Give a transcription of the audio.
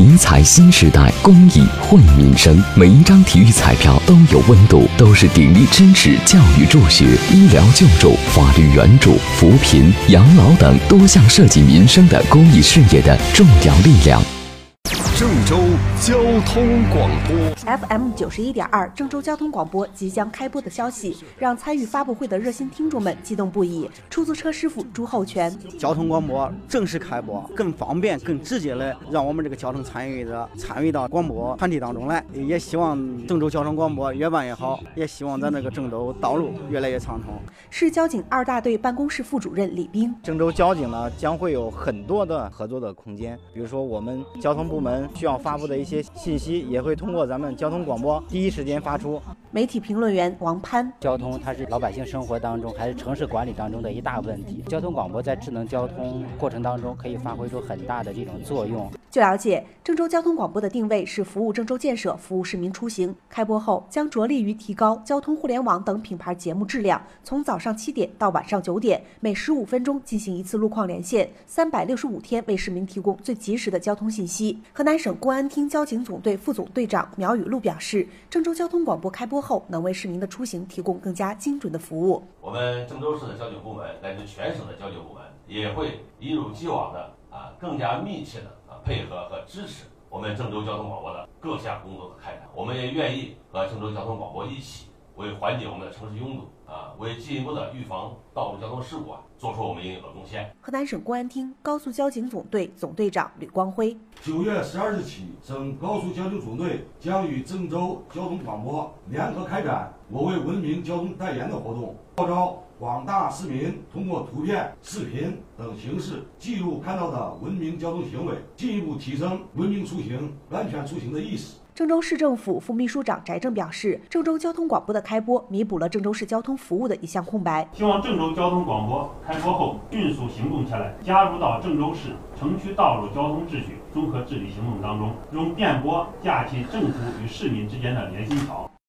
体彩新时代，公益惠民生。每一张体育彩票都有温度，都是鼎力支持教育助学、医疗救助、法律援助、扶贫、养老等多项涉及民生的公益事业的重要力量。郑州交通广播 FM 九十一点二，郑州交通广播即将开播的消息，让参与发布会的热心听众们激动不已。出租车师傅朱厚全，交通广播正式开播，更方便、更直接的让我们这个交通参与者参与到广播传递当中来。也希望郑州交通广播越办越好，也希望咱这个郑州道路越来越畅通。市交警二大队办公室副主任李兵，郑州交警呢将会有很多的合作的空间，比如说我们交通部门。需要发布的一些信息，也会通过咱们交通广播第一时间发出。媒体评论员王攀，交通它是老百姓生活当中还是城市管理当中的一大问题。交通广播在智能交通过程当中可以发挥出很大的这种作用。据了解，郑州交通广播的定位是服务郑州建设、服务市民出行。开播后将着力于提高交通互联网等品牌节目质量，从早上七点到晚上九点，每十五分钟进行一次路况连线，三百六十五天为市民提供最及时的交通信息。河南省公安厅交警总队副总队长苗雨露表示，郑州交通广播开播后，能为市民的出行提供更加精准的服务。我们郑州市的交警部门乃至全省的交警部门也会一如既往的啊，更加密切的。配合和支持我们郑州交通广播的各项工作的开展，我们也愿意和郑州交通广播一起，为缓解我们的城市拥堵啊，为进一步的预防道路交通事故啊，做出我们应有的贡献。河南省公安厅高速交警总队总队长吕光辉：九月十二日起，省高速交警总队将与郑州交通广播联合开展“我为文明交通代言”的活动，号召。广大市民通过图片、视频等形式记录看到的文明交通行为，进一步提升文明出行、安全出行的意识。郑州市政府副秘书长翟正表示，郑州交通广播的开播弥补了郑州市交通服务的一项空白。希望郑州交通广播开播后迅速行动起来，加入到郑州市城区道路交通秩序综合治理行动当中，用电波架起政府与市民之间的联系桥。